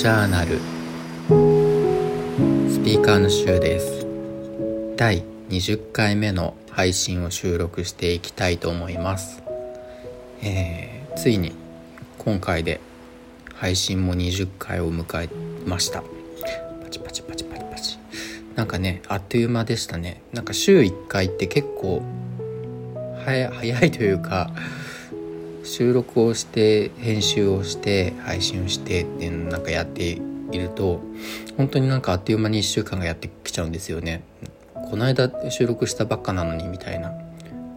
ジャーナル。スピーカーの週です。第20回目の配信を収録していきたいと思います、えー、ついに今回で配信も20回を迎えました。パチパチパチパチパチ。なんかねあっという間でしたね。なんか週1回って結構早いというか収録をして編集をして配信をしてっていうのをなんかやっていると本当になんかあっという間に1週間がやってきちゃうんですよね。この間収録したばっかなのにみたいな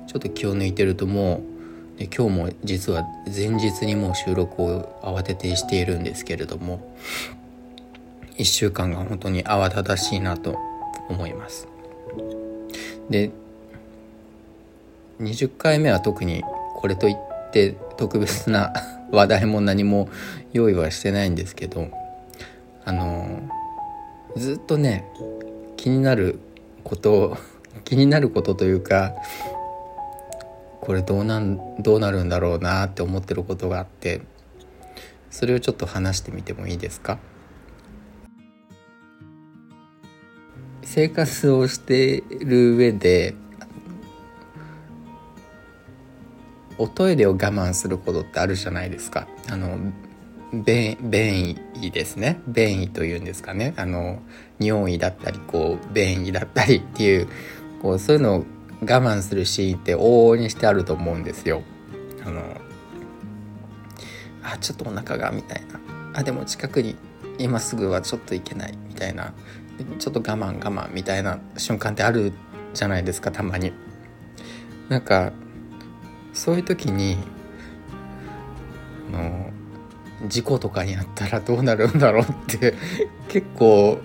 ちょっと気を抜いてるともうで今日も実は前日にもう収録を慌ててしているんですけれども1週間が本当に慌ただしいなと思います。で20回目は特にこれといって特別な 話題も何も用意はしてないんですけどあのずっとね気になること 気になることというかこれどうなんどうなるんだろうなって思ってることがあってそれをちょっと話してみてもいいですか？生活をしてる上でおトイレを我慢することってあるじゃないですか。あの便意ですね便意というんですかねあの尿意だったりこう便意だったりっていうこうそういうのを我慢するシーンって往々にしてあると思うんですよ。あのあちょっとお腹がみたいなあでも近くに今すぐはちょっと行けないみたいなちょっと我慢我慢みたいな瞬間ってあるじゃないですかたまに。なんかそういう時にあの事故とかにあったらどうなるんだろうって 結構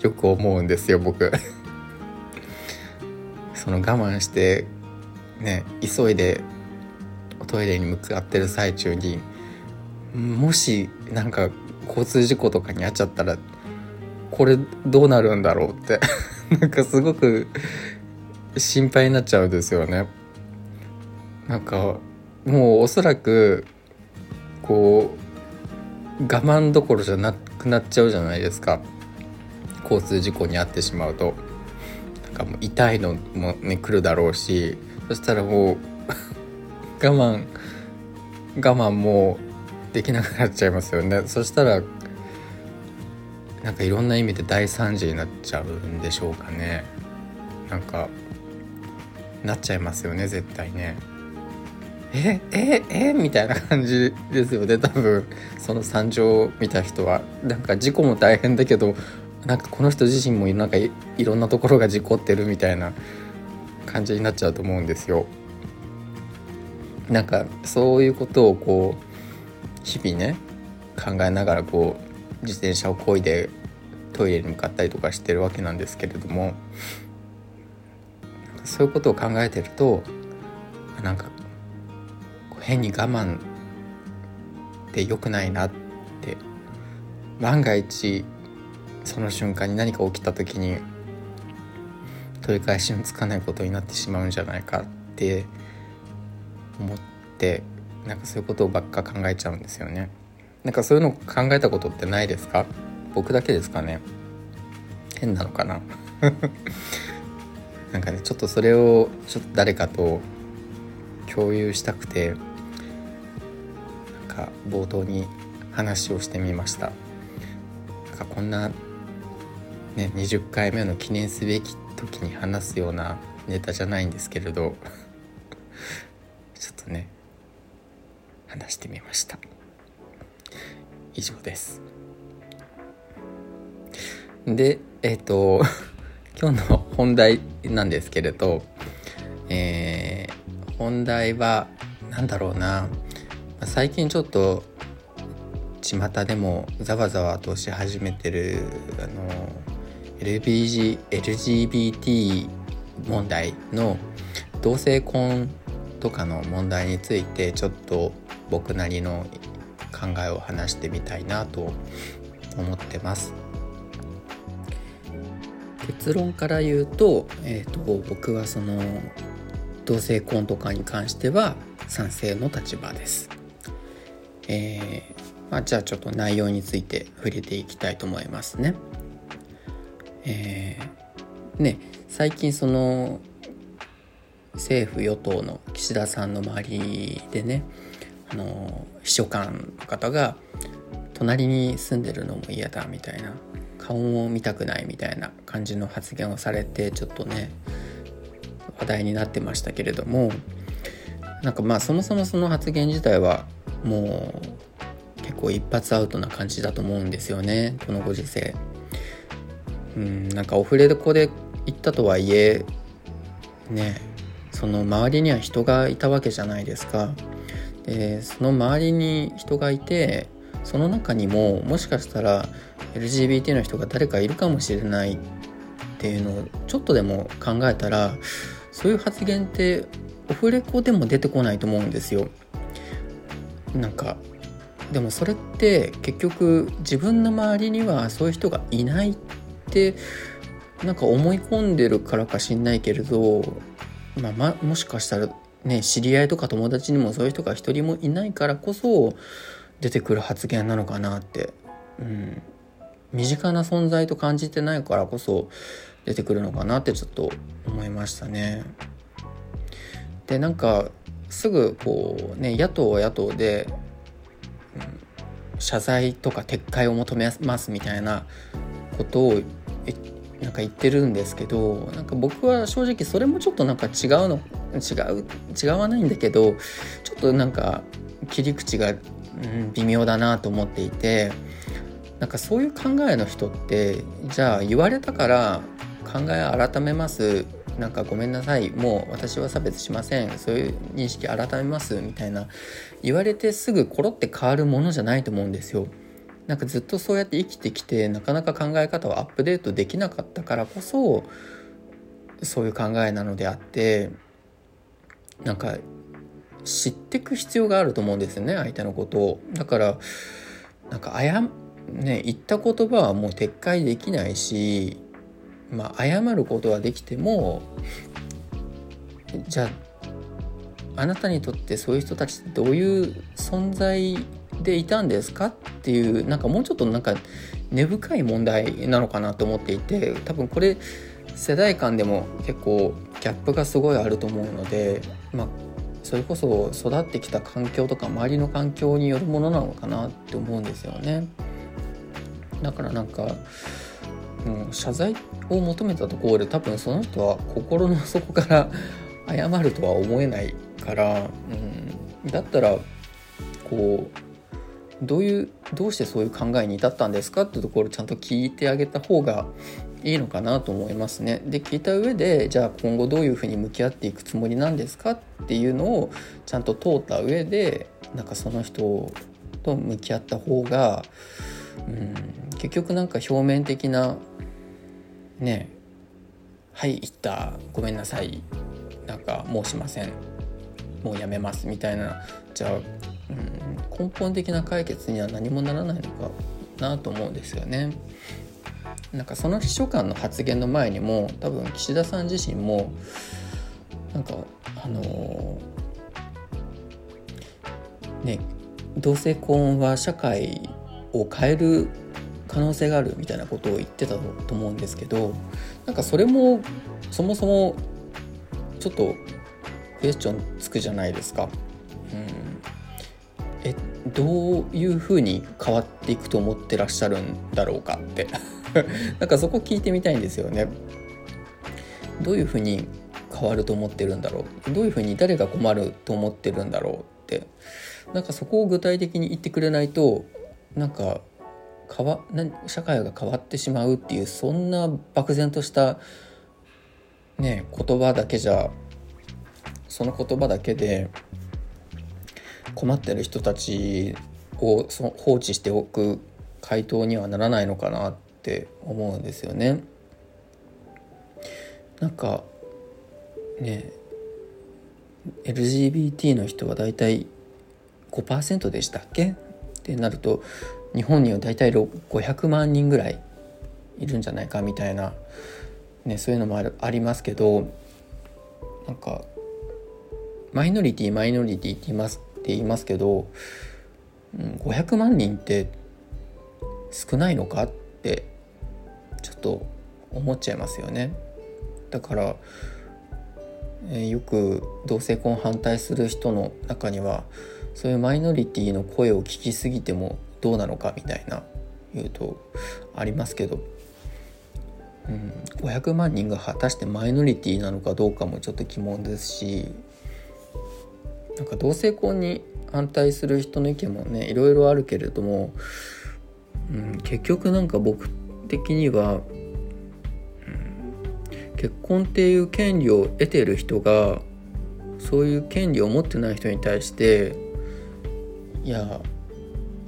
よく思うんですよ僕 その我慢してね急いでおトイレに向かってる最中にもしなんか交通事故とかに遭っちゃったらこれどうなるんだろうって なんかすごく心配になっちゃうんですよね。なんかもうおそらくこう我慢どころじゃなくなっちゃうじゃないですか。交通事故に遭ってしまうと。なんかもう痛いのもね来るだろうし。そしたらもう 我慢我慢もできなくなっちゃいますよね。そしたらなんかいろんな意味で大惨事になっちゃうんでしょうかね。なんかなっちゃいますよね絶対ね。えええみたいな感じですよね多分その惨状を見た人はなんか事故も大変だけどなんかこの人自身もなんかいろんなところが事故ってるみたいな感じになっちゃうと思うんですよ。なんかそういうことをこう日々ね考えながらこう自転車を漕いでトイレに向かったりとかしてるわけなんですけれどもそういうことを考えてるとなんか変に我慢って良くないなって。万が一その瞬間に何か起きた時に取り返しのつかないことになってしまうんじゃないかって思ってなんかそういうことばっか考えちゃうんですよね。なんかそういうの考えたことってないですか？僕だけですかね？変なのかな？なんかねちょっとそれをちょっと誰かと共有したくてか冒頭に話をしてみました。なんかこんな、ね、20回目の記念すべき時に話すようなネタじゃないんですけれどちょっとね話してみました。以上です。でえっ、ー、と今日の本題なんですけれどえー、本題は何だろうな。最近ちょっと巷でもざわざわとし始めてるあの LBG LGBT 問題の同性婚とかの問題についてちょっと僕なりの考えを話してみたいなと思ってます。結論から言うと,、えーと僕はその同性婚とかに関しては賛成の立場です。えまあ、じゃあちょっと内容について触れていきたいと思いますね。えー、ね最近その政府与党の岸田さんの周りでねあの秘書官の方が隣に住んでるのも嫌だみたいな顔を見たくないみたいな感じの発言をされてちょっとね話題になってましたけれどもなんかまあそもそもその発言自体はもう結構一発アウトな感じだと思うんですよねこのご時世。うんなんかオフレコで行ったとはいえねその周りには人がいたわけじゃないですか。でその周りに人がいてその中にももしかしたら LGBT の人が誰かいるかもしれないっていうのをちょっとでも考えたらそういう発言ってオフレコでも出てこないと思うんですよ。なんかでもそれって結局自分の周りにはそういう人がいないってなんか思い込んでるからかしんないけれど、まあ、まもしかしたらね知り合いとか友達にもそういう人が一人もいないからこそ出てくる発言なのかなって、うん、身近な存在と感じてないからこそ出てくるのかなってちょっと思いましたね。でなんかすぐこうね野党は野党で、うん、謝罪とか撤回を求めますみたいなことをなんか言ってるんですけどなんか僕は正直それもちょっとなんか違うの違う違わないんだけどちょっとなんか切り口が、うん、微妙だなと思っていてなんかそういう考えの人ってじゃあ言われたから考え改めますなんかごめんなさいもう私は差別しませんそういう認識改めますみたいな言われてすぐコロって変わるものじゃないと思うんですよ。なんかずっとそうやって生きてきてなかなか考え方をアップデートできなかったからこそそういう考えなのであってなんか知ってく必要があると思うんですよね相手のことを。だからなんか謝ね言った言葉はもう撤回できないしまあ謝ることはできてもじゃああなたにとってそういう人たちってどういう存在でいたんですかっていうなんかもうちょっとなんか根深い問題なのかなと思っていて多分これ世代間でも結構ギャップがすごいあると思うのでまあそれこそ育ってきた環境とか周りの環境によるものなのかなって思うんですよね。だからなんか、う、謝罪を求めたところで多分その人は心の底から謝るとは思えないから、うん、だったらこうどういうどうしてそういう考えに至ったんですかってところをちゃんと聞いてあげた方がいいのかなと思いますね。で聞いた上でじゃあ今後どういうふうに向き合っていくつもりなんですかっていうのをちゃんと通った上でなんかその人と向き合った方が、うん、結局なんか表面的なねはい言ったごめんなさい。なんか申しません。もうやめますみたいな。じゃあ、うん、根本的な解決には何もならないのかなと思うんですよね。なんかその秘書官の発言の前にも多分岸田さん自身もなんかあのー、ね同性婚は社会を変える可能性があるみたいなことを言ってたと思うんですけどなんかそれもそもそもちょっとクエスチョンつくじゃないですか。うん、えどういうふうに変わっていくと思ってらっしゃるんだろうかって なんかそこ聞いてみたいんですよね。どういうふうに変わると思ってるんだろうどういうふうに誰が困ると思ってるんだろうってなんかそこを具体的に言ってくれないとなんか変わ社会が変わってしまうっていうそんな漠然としたね言葉だけじゃその言葉だけで困ってる人たちをそ放置しておく回答にはならないのかなって思うんですよね。なんかね LGBT の人はだいたい5%でしたっけ？ってなると日本にはだいたい500万人ぐらいいるんじゃないかみたいな、ね、そういうのもあるありますけどなんかマイノリティマイノリティって言いますって言いますけど500万人って少ないのかってちょっと思っちゃいますよね。だから、えー、よく同性婚反対する人の中にはそういうマイノリティの声を聞きすぎてもどうなのかみたいな言うとありますけど、うん、500万人が果たしてマイノリティなのかどうかもちょっと疑問ですしなんか同性婚に反対する人の意見もねいろいろあるけれども、うん、結局なんか僕的には、うん、結婚っていう権利を得てる人がそういう権利を持ってない人に対していや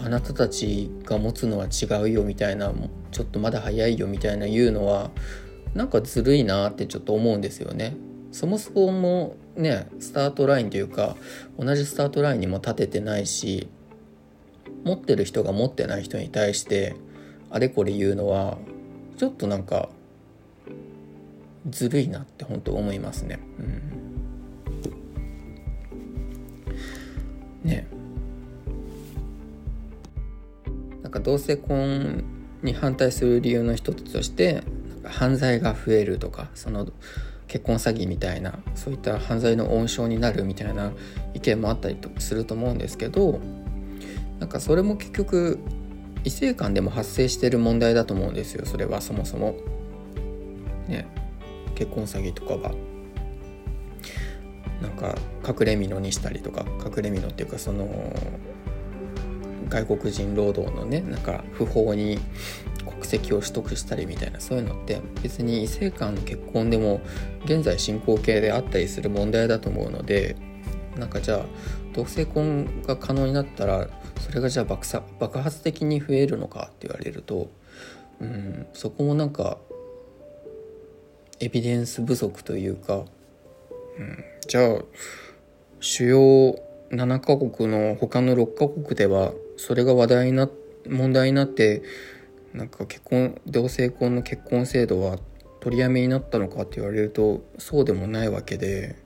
あなたたちが持つのは違うよみたいなちょっとまだ早いよみたいな言うのはなんかずるいなってちょっと思うんですよね。そもそもねスタートラインというか同じスタートラインにも立ててないし持ってる人が持ってない人に対してあれこれ言うのはちょっとなんかずるいなって本当思いますね。うん、ねなんか同性婚に反対する理由の一つとして犯罪が増えるとかその結婚詐欺みたいなそういった犯罪の温床になるみたいな意見もあったりとすると思うんですけどなんかそれも結局異性間でも発生してる問題だと思うんですよそれはそもそも。ね結婚詐欺とかは。なんか隠れ蓑にしたりとか隠れ蓑っていうかその外国人労働のねなんか不法に国籍を取得したりみたいなそういうのって別に異性間の結婚でも現在進行形であったりする問題だと思うのでなんかじゃあ同性婚が可能になったらそれがじゃあ爆爆発的に増えるのかって言われるとうんそこもなんかエビデンス不足というか、うん、じゃあ主要7カ国の他の6カ国ではそれが話題な問題になってなんか結婚同性婚の結婚制度は取りやめになったのかって言われるとそうでもないわけで、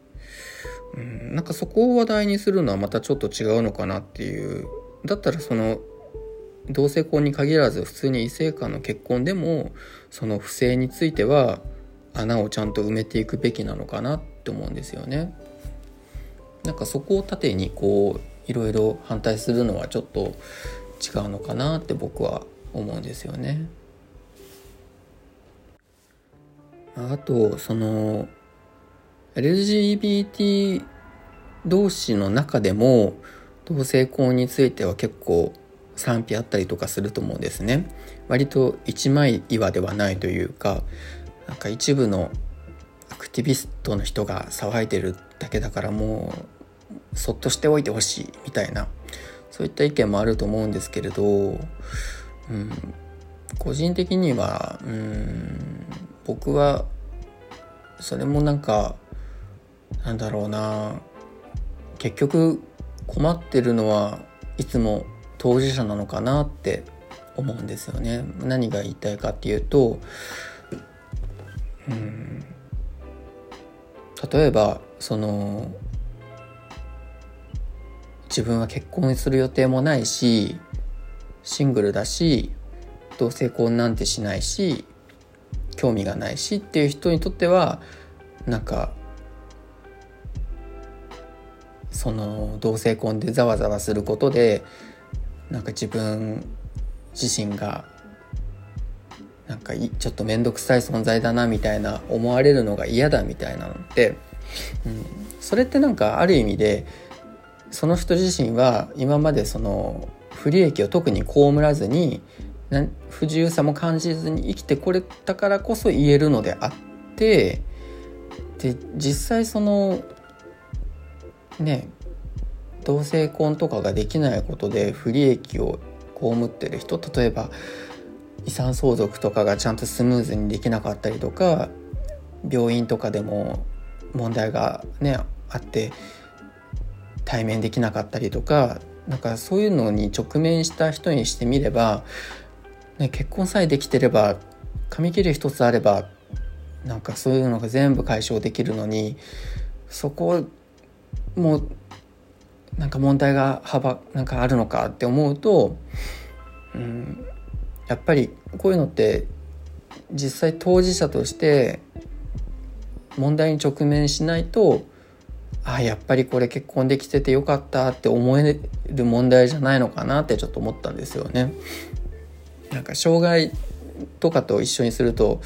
うん、なんかそこを話題にするのはまたちょっと違うのかなっていうだったらその同性婚に限らず普通に異性間の結婚でもその不正については穴をちゃんと埋めていくべきなのかなって思うんですよね。なんかそこを盾にこういろいろ反対するのはちょっと違うのかなって僕は思うんですよね。あとその LGBT 同士の中でも同性婚については結構賛否あったりとかすると思うんですね。割と一枚岩ではないというかなんか一部のアクティビストの人が騒いでるだけだからもうそっとしておいてほしいみたいなそういった意見もあると思うんですけれど、うん、個人的には、うん、僕はそれもなんかなんだろうな結局困ってるのはいつも当事者なのかなって思うんですよね。何が言いたいかっていうと、うん、例えばその自分は結婚する予定もないしシングルだし同性婚なんてしないし興味がないしっていう人にとってはなんかその同性婚でざわざわすることでなんか自分自身がなんかちょっと面倒くさい存在だなみたいな思われるのが嫌だみたいなのって、うん、それってなんかある意味でその人自身は今までその不利益を特に被らずに不自由さも感じずに生きてこれたからこそ言えるのであってで実際そのね同性婚とかができないことで不利益を被ってる人例えば遺産相続とかがちゃんとスムーズにできなかったりとか病院とかでも問題がねあって対面できなかったりとかなんかそういうのに直面した人にしてみれば、ね、結婚さえできてれば紙切れ一つあればなんかそういうのが全部解消できるのにそこもなんか問題が幅なんかあるのかって思うと、うん、やっぱりこういうのって実際当事者として問題に直面しないとあやっぱりこれ結婚できててよかったって思える問題じゃないのかなってちょっと思ったんですよね。なんか障害とかと一緒にすると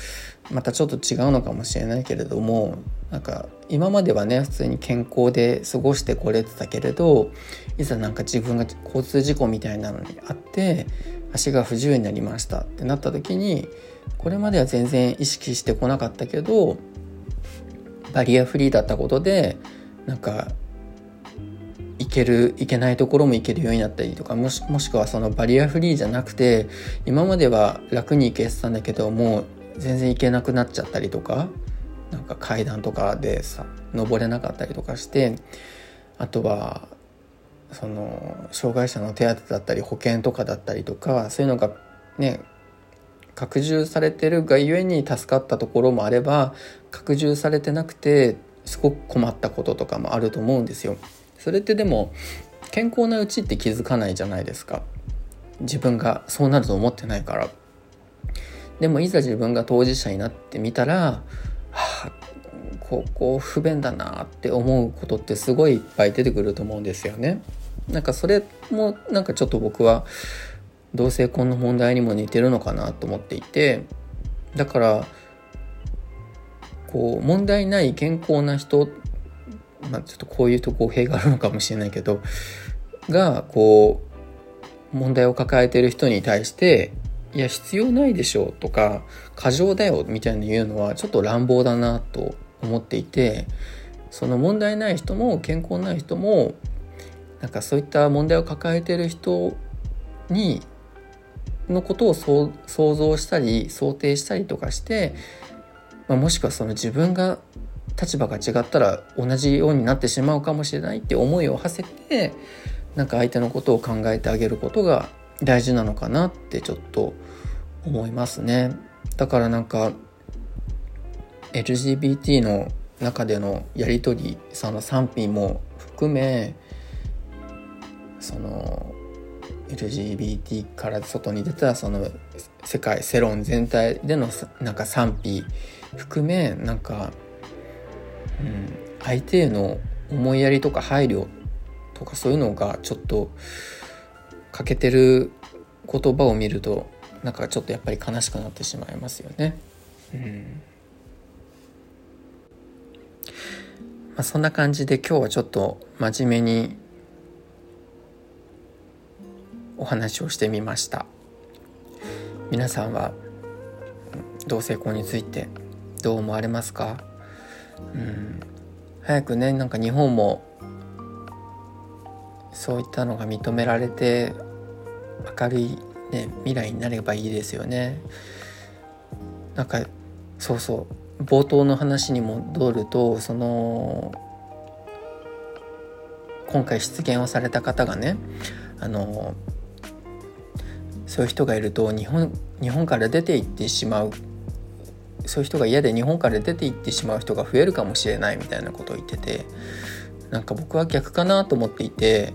またちょっと違うのかもしれないけれどもなんか今まではね普通に健康で過ごしてこれてたけれどいざなんか自分が交通事故みたいなのにあって足が不自由になりましたってなった時にこれまでは全然意識してこなかったけどバリアフリーだったことでなんか行ける行けないところも行けるようになったりとかもしもしくはそのバリアフリーじゃなくて今までは楽に行けてたんだけどもう全然行けなくなっちゃったりとかなんか階段とかでさ登れなかったりとかしてあとはその障害者の手当だったり保険とかだったりとかそういうのがね拡充されてるがゆえに助かったところもあれば拡充されてなくてすごく困ったこととかもあると思うんですよ。それってでも健康なうちって気づかないじゃないですか。自分がそうなると思ってないから。でもいざ自分が当事者になってみたら、はあ、ここ不便だなって思うことってすごいいっぱい出てくると思うんですよね。なんかそれもなんかちょっと僕は同性婚の問題にも似てるのかなと思っていてだからこう問題ない健康な人まあちょっとこういうと語弊があるのかもしれないけどがこう問題を抱えている人に対していや必要ないでしょとか過剰だよみたいな言うのはちょっと乱暴だなと思っていてその問題ない人も健康ない人もなんかそういった問題を抱えている人にのことを想像したり想定したりとかしてまあ、もしくはその自分が立場が違ったら同じようになってしまうかもしれないって思いを馳せてなんか相手のことを考えてあげることが大事なのかなってちょっと思いますね。だからなんか LGBT の中でのやり取りその賛否も含めその LGBT から外に出たその世界世論全体でのなんか賛否含めなんか、うん、相手への思いやりとか配慮とかそういうのがちょっと欠けてる言葉を見るとなんかちょっとやっぱり悲しくなってしまいますよね。うんまあ、そんな感じで今日はちょっと真面目にお話をしてみました皆さんは同性婚についてどう思われますか？うん。早くねなんか日本もそういったのが認められて明るい、ね、未来になればいいですよね。なんかそうそう。冒頭の話に戻るとその今回出現をされた方がねあのそういう人がいると日本日本から出て行ってしまうそういう人が嫌で日本から出て行ってしまう人が増えるかもしれないみたいなことを言っててなんか僕は逆かなと思っていて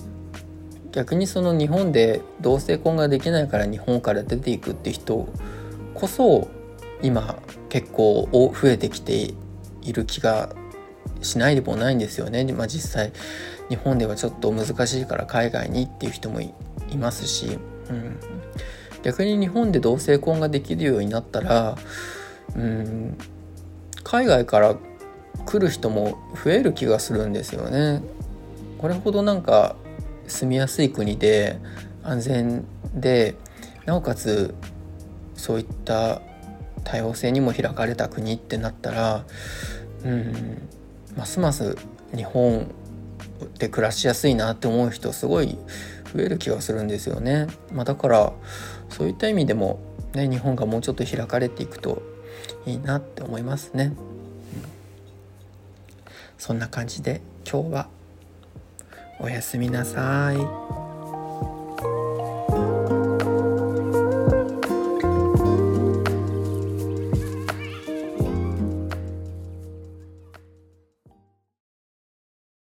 逆にその日本で同性婚ができないから日本から出ていくって人こそ今結構増えてきている気がしないでもないんですよね。まあ、実際日本ではちょっと難しいから海外にっていう人もいますし、うん、逆に日本で同性婚ができるようになったらうん海外から来る人も増える気がするんですよね。これほどなんか住みやすい国で安全でなおかつそういった多様性にも開かれた国ってなったらうんますます日本で暮らしやすいなって思う人すごい増える気がするんですよね。まあ、だからそういった意味でも、ね、日本がもうちょっと開かれていくといいなって思いますね、うん、そんな感じで今日はおやすみなさい。